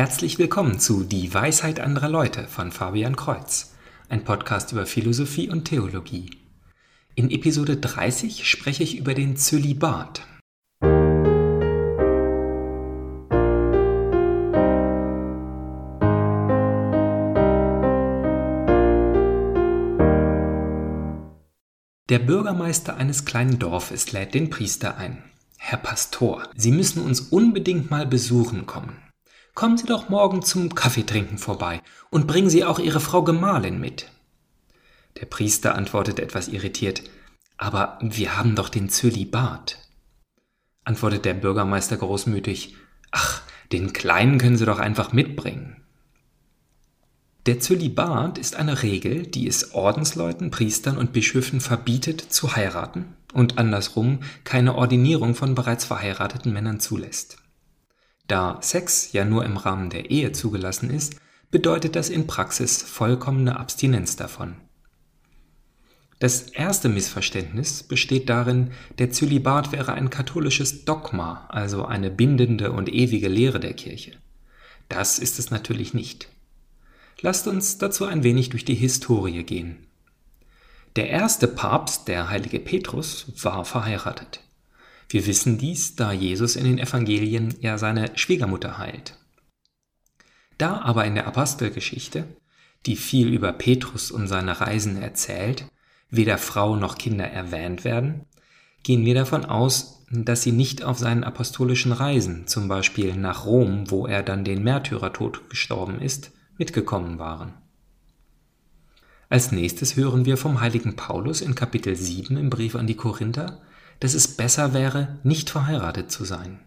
Herzlich willkommen zu Die Weisheit anderer Leute von Fabian Kreuz, ein Podcast über Philosophie und Theologie. In Episode 30 spreche ich über den Zölibat. Der Bürgermeister eines kleinen Dorfes lädt den Priester ein. Herr Pastor, Sie müssen uns unbedingt mal besuchen kommen. Kommen Sie doch morgen zum Kaffeetrinken vorbei und bringen Sie auch Ihre Frau Gemahlin mit. Der Priester antwortete etwas irritiert, aber wir haben doch den Zölibat. Antwortet der Bürgermeister großmütig, ach, den Kleinen können Sie doch einfach mitbringen. Der Zölibat ist eine Regel, die es Ordensleuten, Priestern und Bischöfen verbietet, zu heiraten und andersrum keine Ordinierung von bereits verheirateten Männern zulässt. Da Sex ja nur im Rahmen der Ehe zugelassen ist, bedeutet das in Praxis vollkommene Abstinenz davon. Das erste Missverständnis besteht darin, der Zölibat wäre ein katholisches Dogma, also eine bindende und ewige Lehre der Kirche. Das ist es natürlich nicht. Lasst uns dazu ein wenig durch die Historie gehen. Der erste Papst, der heilige Petrus, war verheiratet. Wir wissen dies, da Jesus in den Evangelien ja seine Schwiegermutter heilt. Da aber in der Apostelgeschichte, die viel über Petrus und seine Reisen erzählt, weder Frau noch Kinder erwähnt werden, gehen wir davon aus, dass sie nicht auf seinen apostolischen Reisen, zum Beispiel nach Rom, wo er dann den Märtyrertod gestorben ist, mitgekommen waren. Als nächstes hören wir vom heiligen Paulus in Kapitel 7 im Brief an die Korinther, dass es besser wäre, nicht verheiratet zu sein.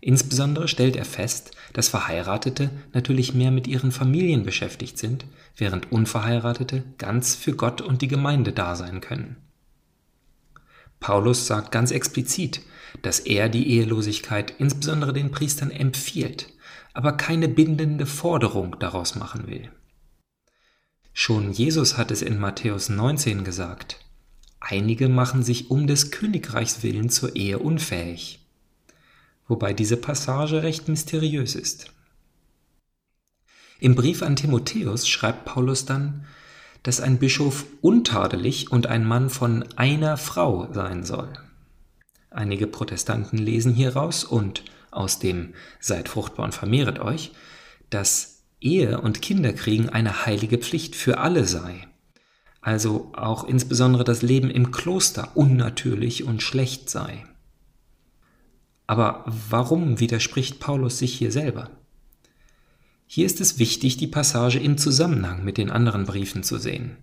Insbesondere stellt er fest, dass Verheiratete natürlich mehr mit ihren Familien beschäftigt sind, während Unverheiratete ganz für Gott und die Gemeinde da sein können. Paulus sagt ganz explizit, dass er die Ehelosigkeit insbesondere den Priestern empfiehlt, aber keine bindende Forderung daraus machen will. Schon Jesus hat es in Matthäus 19 gesagt. Einige machen sich um des Königreichs willen zur Ehe unfähig. Wobei diese Passage recht mysteriös ist. Im Brief an Timotheus schreibt Paulus dann, dass ein Bischof untadelig und ein Mann von einer Frau sein soll. Einige Protestanten lesen hieraus und aus dem Seid fruchtbar und vermehret euch, dass Ehe und Kinderkriegen eine heilige Pflicht für alle sei. Also auch insbesondere das Leben im Kloster unnatürlich und schlecht sei. Aber warum widerspricht Paulus sich hier selber? Hier ist es wichtig, die Passage im Zusammenhang mit den anderen Briefen zu sehen.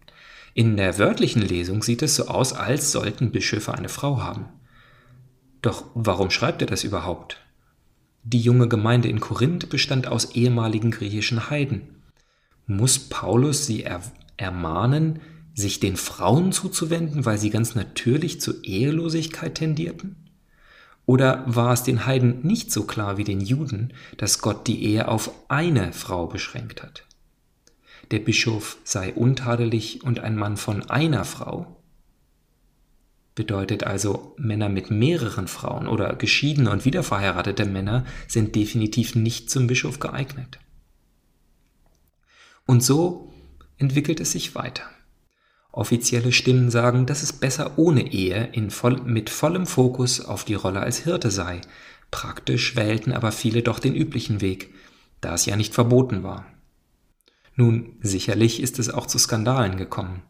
In der wörtlichen Lesung sieht es so aus, als sollten Bischöfe eine Frau haben. Doch warum schreibt er das überhaupt? Die junge Gemeinde in Korinth bestand aus ehemaligen griechischen Heiden. Muss Paulus sie er ermahnen, sich den Frauen zuzuwenden, weil sie ganz natürlich zur Ehelosigkeit tendierten? Oder war es den Heiden nicht so klar wie den Juden, dass Gott die Ehe auf eine Frau beschränkt hat? Der Bischof sei untadelig und ein Mann von einer Frau? Bedeutet also, Männer mit mehreren Frauen oder geschiedene und wiederverheiratete Männer sind definitiv nicht zum Bischof geeignet. Und so entwickelt es sich weiter. Offizielle Stimmen sagen, dass es besser ohne Ehe voll, mit vollem Fokus auf die Rolle als Hirte sei. Praktisch wählten aber viele doch den üblichen Weg, da es ja nicht verboten war. Nun, sicherlich ist es auch zu Skandalen gekommen.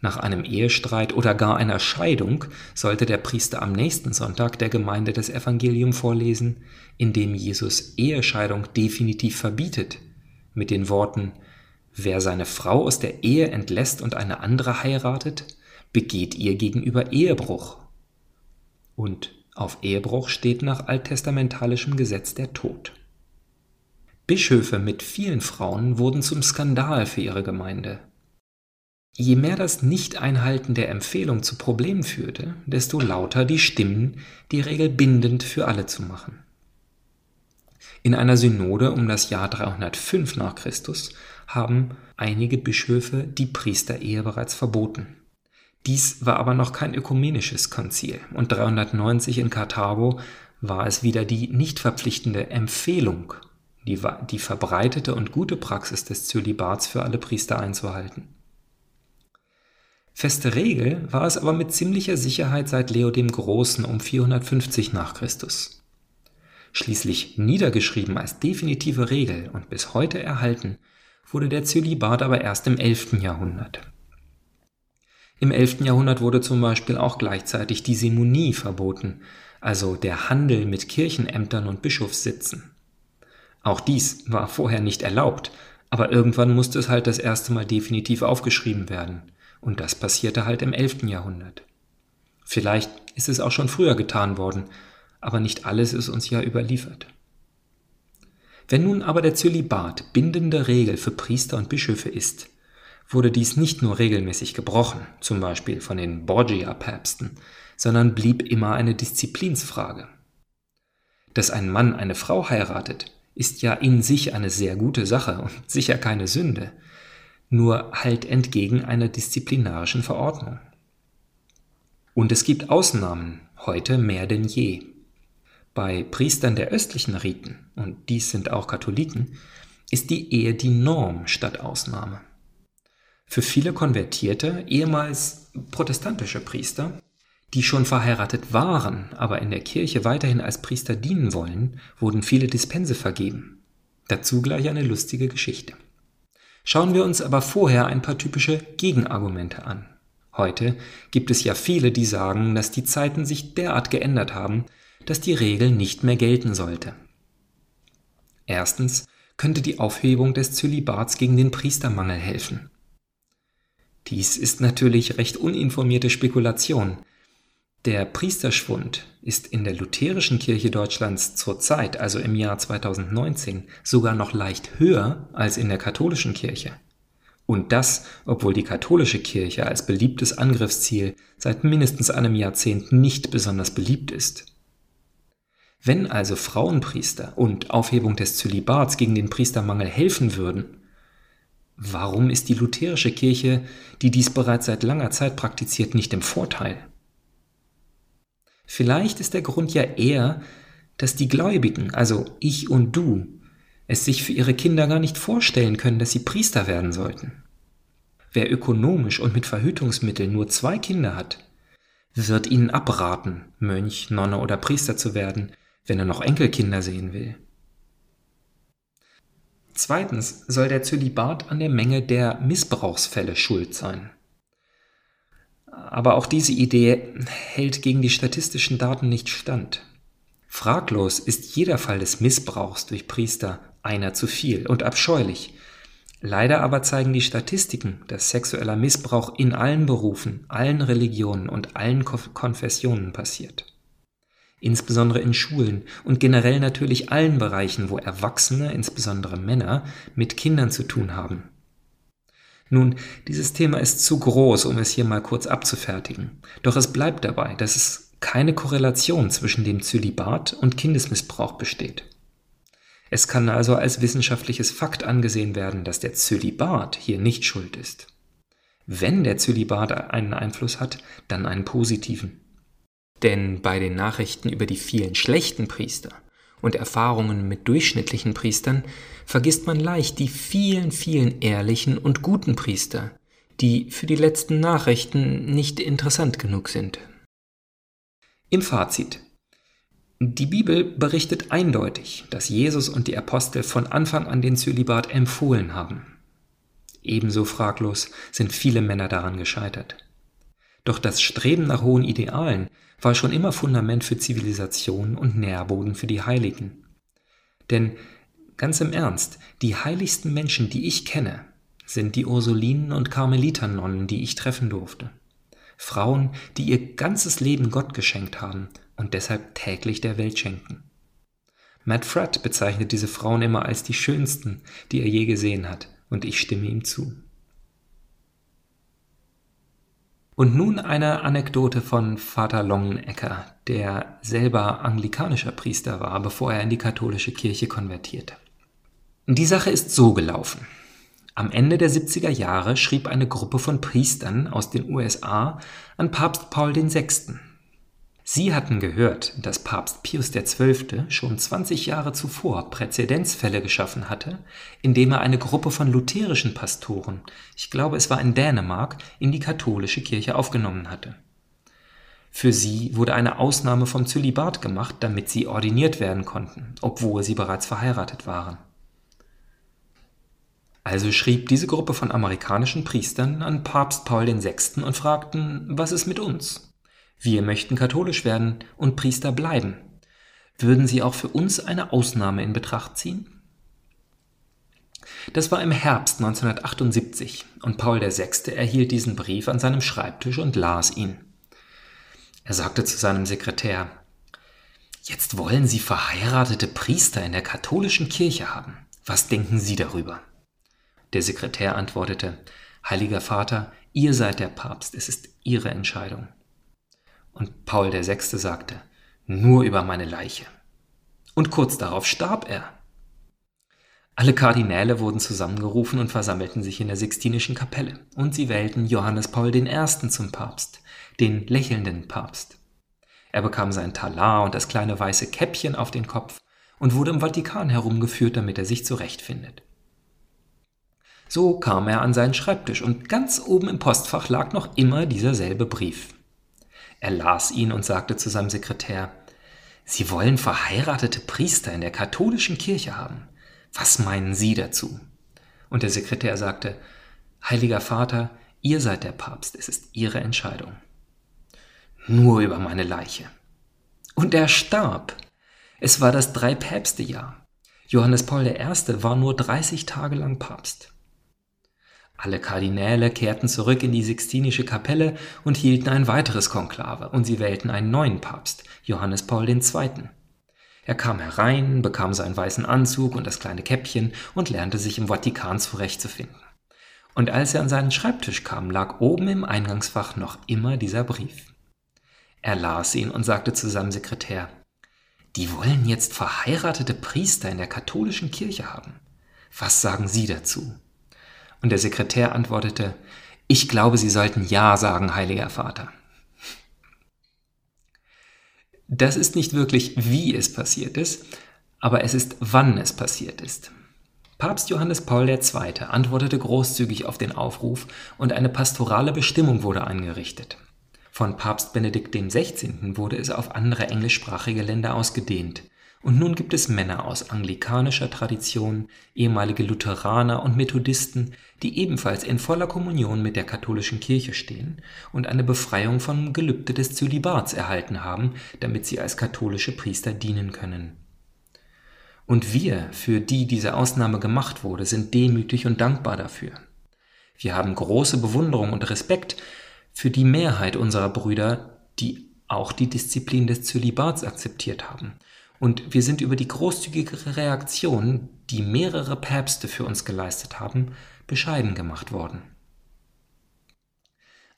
Nach einem Ehestreit oder gar einer Scheidung sollte der Priester am nächsten Sonntag der Gemeinde das Evangelium vorlesen, in dem Jesus Ehescheidung definitiv verbietet, mit den Worten Wer seine Frau aus der Ehe entlässt und eine andere heiratet, begeht ihr gegenüber Ehebruch. Und auf Ehebruch steht nach alttestamentalischem Gesetz der Tod. Bischöfe mit vielen Frauen wurden zum Skandal für ihre Gemeinde. Je mehr das Nicht-Einhalten der Empfehlung zu Problemen führte, desto lauter die Stimmen, die Regel bindend für alle zu machen. In einer Synode um das Jahr 305 nach Christus haben einige Bischöfe die Priesterehe bereits verboten. Dies war aber noch kein ökumenisches Konzil und 390 in Karthago war es wieder die nicht verpflichtende Empfehlung die, die verbreitete und gute Praxis des Zölibats für alle Priester einzuhalten. Feste Regel war es aber mit ziemlicher Sicherheit seit Leo dem Großen um 450 nach Christus. Schließlich niedergeschrieben als definitive Regel und bis heute erhalten, wurde der Zölibat aber erst im 11. Jahrhundert. Im 11. Jahrhundert wurde zum Beispiel auch gleichzeitig die Simonie verboten, also der Handel mit Kirchenämtern und Bischofssitzen. Auch dies war vorher nicht erlaubt, aber irgendwann musste es halt das erste Mal definitiv aufgeschrieben werden. Und das passierte halt im 11. Jahrhundert. Vielleicht ist es auch schon früher getan worden, aber nicht alles ist uns ja überliefert. Wenn nun aber der Zölibat bindende Regel für Priester und Bischöfe ist, wurde dies nicht nur regelmäßig gebrochen, zum Beispiel von den Borgia-Päpsten, sondern blieb immer eine Disziplinsfrage. Dass ein Mann eine Frau heiratet, ist ja in sich eine sehr gute Sache und sicher keine Sünde, nur halt entgegen einer disziplinarischen Verordnung. Und es gibt Ausnahmen, heute mehr denn je. Bei Priestern der östlichen Riten, und dies sind auch Katholiken, ist die Ehe die Norm statt Ausnahme. Für viele konvertierte, ehemals protestantische Priester die schon verheiratet waren, aber in der Kirche weiterhin als Priester dienen wollen, wurden viele Dispense vergeben. Dazu gleich eine lustige Geschichte. Schauen wir uns aber vorher ein paar typische Gegenargumente an. Heute gibt es ja viele, die sagen, dass die Zeiten sich derart geändert haben, dass die Regel nicht mehr gelten sollte. Erstens könnte die Aufhebung des Zölibats gegen den Priestermangel helfen. Dies ist natürlich recht uninformierte Spekulation, der Priesterschwund ist in der lutherischen Kirche Deutschlands zurzeit, also im Jahr 2019, sogar noch leicht höher als in der katholischen Kirche. Und das, obwohl die katholische Kirche als beliebtes Angriffsziel seit mindestens einem Jahrzehnt nicht besonders beliebt ist. Wenn also Frauenpriester und Aufhebung des Zölibats gegen den Priestermangel helfen würden, warum ist die lutherische Kirche, die dies bereits seit langer Zeit praktiziert, nicht im Vorteil? Vielleicht ist der Grund ja eher, dass die Gläubigen, also ich und du, es sich für ihre Kinder gar nicht vorstellen können, dass sie Priester werden sollten. Wer ökonomisch und mit Verhütungsmitteln nur zwei Kinder hat, wird ihnen abraten, Mönch, Nonne oder Priester zu werden, wenn er noch Enkelkinder sehen will. Zweitens soll der Zölibat an der Menge der Missbrauchsfälle schuld sein. Aber auch diese Idee hält gegen die statistischen Daten nicht stand. Fraglos ist jeder Fall des Missbrauchs durch Priester einer zu viel und abscheulich. Leider aber zeigen die Statistiken, dass sexueller Missbrauch in allen Berufen, allen Religionen und allen Konfessionen passiert. Insbesondere in Schulen und generell natürlich allen Bereichen, wo Erwachsene, insbesondere Männer, mit Kindern zu tun haben. Nun, dieses Thema ist zu groß, um es hier mal kurz abzufertigen. Doch es bleibt dabei, dass es keine Korrelation zwischen dem Zölibat und Kindesmissbrauch besteht. Es kann also als wissenschaftliches Fakt angesehen werden, dass der Zölibat hier nicht schuld ist. Wenn der Zölibat einen Einfluss hat, dann einen positiven. Denn bei den Nachrichten über die vielen schlechten Priester und Erfahrungen mit durchschnittlichen Priestern vergisst man leicht die vielen, vielen ehrlichen und guten Priester, die für die letzten Nachrichten nicht interessant genug sind. Im Fazit. Die Bibel berichtet eindeutig, dass Jesus und die Apostel von Anfang an den Zölibat empfohlen haben. Ebenso fraglos sind viele Männer daran gescheitert. Doch das Streben nach hohen Idealen war schon immer Fundament für Zivilisation und Nährboden für die Heiligen. Denn ganz im Ernst, die heiligsten Menschen, die ich kenne, sind die Ursulinen und Karmeliternonnen, die ich treffen durfte. Frauen, die ihr ganzes Leben Gott geschenkt haben und deshalb täglich der Welt schenken. Matt Fratt bezeichnet diese Frauen immer als die schönsten, die er je gesehen hat, und ich stimme ihm zu. Und nun eine Anekdote von Vater Longenecker, der selber anglikanischer Priester war, bevor er in die katholische Kirche konvertierte. Die Sache ist so gelaufen. Am Ende der 70er Jahre schrieb eine Gruppe von Priestern aus den USA an Papst Paul VI. Sie hatten gehört, dass Papst Pius XII. schon 20 Jahre zuvor Präzedenzfälle geschaffen hatte, indem er eine Gruppe von lutherischen Pastoren, ich glaube es war in Dänemark, in die katholische Kirche aufgenommen hatte. Für sie wurde eine Ausnahme vom Zölibat gemacht, damit sie ordiniert werden konnten, obwohl sie bereits verheiratet waren. Also schrieb diese Gruppe von amerikanischen Priestern an Papst Paul VI. und fragten, was ist mit uns? Wir möchten katholisch werden und Priester bleiben. Würden Sie auch für uns eine Ausnahme in Betracht ziehen? Das war im Herbst 1978 und Paul VI. erhielt diesen Brief an seinem Schreibtisch und las ihn. Er sagte zu seinem Sekretär, Jetzt wollen Sie verheiratete Priester in der katholischen Kirche haben. Was denken Sie darüber? Der Sekretär antwortete, Heiliger Vater, ihr seid der Papst, es ist Ihre Entscheidung. Und Paul VI. sagte, nur über meine Leiche. Und kurz darauf starb er. Alle Kardinäle wurden zusammengerufen und versammelten sich in der Sixtinischen Kapelle, und sie wählten Johannes Paul I. zum Papst, den lächelnden Papst. Er bekam sein Talar und das kleine weiße Käppchen auf den Kopf und wurde im Vatikan herumgeführt, damit er sich zurechtfindet. So kam er an seinen Schreibtisch und ganz oben im Postfach lag noch immer dieser selbe Brief. Er las ihn und sagte zu seinem Sekretär, Sie wollen verheiratete Priester in der katholischen Kirche haben. Was meinen Sie dazu? Und der Sekretär sagte, Heiliger Vater, ihr seid der Papst, es ist Ihre Entscheidung. Nur über meine Leiche. Und er starb. Es war das Drei-Päpste-Jahr. Johannes Paul I. war nur 30 Tage lang Papst. Alle Kardinäle kehrten zurück in die Sixtinische Kapelle und hielten ein weiteres Konklave, und sie wählten einen neuen Papst, Johannes Paul II. Er kam herein, bekam seinen weißen Anzug und das kleine Käppchen und lernte sich im Vatikan zurechtzufinden. Und als er an seinen Schreibtisch kam, lag oben im Eingangsfach noch immer dieser Brief. Er las ihn und sagte zu seinem Sekretär, die wollen jetzt verheiratete Priester in der katholischen Kirche haben. Was sagen Sie dazu? Und der Sekretär antwortete, ich glaube, Sie sollten Ja sagen, heiliger Vater. Das ist nicht wirklich, wie es passiert ist, aber es ist, wann es passiert ist. Papst Johannes Paul II. antwortete großzügig auf den Aufruf und eine pastorale Bestimmung wurde eingerichtet. Von Papst Benedikt XVI. wurde es auf andere englischsprachige Länder ausgedehnt. Und nun gibt es Männer aus anglikanischer Tradition, ehemalige Lutheraner und Methodisten, die ebenfalls in voller Kommunion mit der katholischen Kirche stehen und eine Befreiung vom Gelübde des Zölibats erhalten haben, damit sie als katholische Priester dienen können. Und wir, für die diese Ausnahme gemacht wurde, sind demütig und dankbar dafür. Wir haben große Bewunderung und Respekt für die Mehrheit unserer Brüder, die auch die Disziplin des Zölibats akzeptiert haben und wir sind über die großzügige Reaktion, die mehrere Päpste für uns geleistet haben, bescheiden gemacht worden.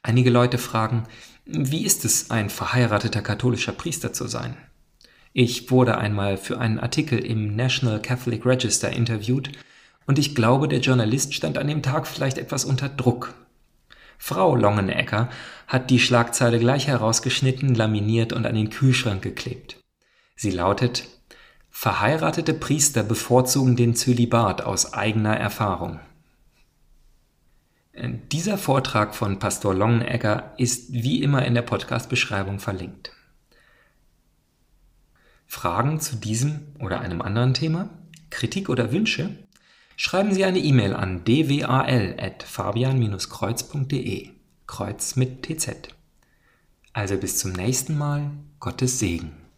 Einige Leute fragen, wie ist es, ein verheirateter katholischer Priester zu sein? Ich wurde einmal für einen Artikel im National Catholic Register interviewt und ich glaube, der Journalist stand an dem Tag vielleicht etwas unter Druck. Frau Longenecker hat die Schlagzeile gleich herausgeschnitten, laminiert und an den Kühlschrank geklebt. Sie lautet Verheiratete Priester bevorzugen den Zölibat aus eigener Erfahrung. Äh, dieser Vortrag von Pastor Longenegger ist wie immer in der Podcast-Beschreibung verlinkt. Fragen zu diesem oder einem anderen Thema? Kritik oder Wünsche? Schreiben Sie eine E-Mail an dwal.fabian-kreuz.de. Kreuz mit TZ. Also bis zum nächsten Mal. Gottes Segen.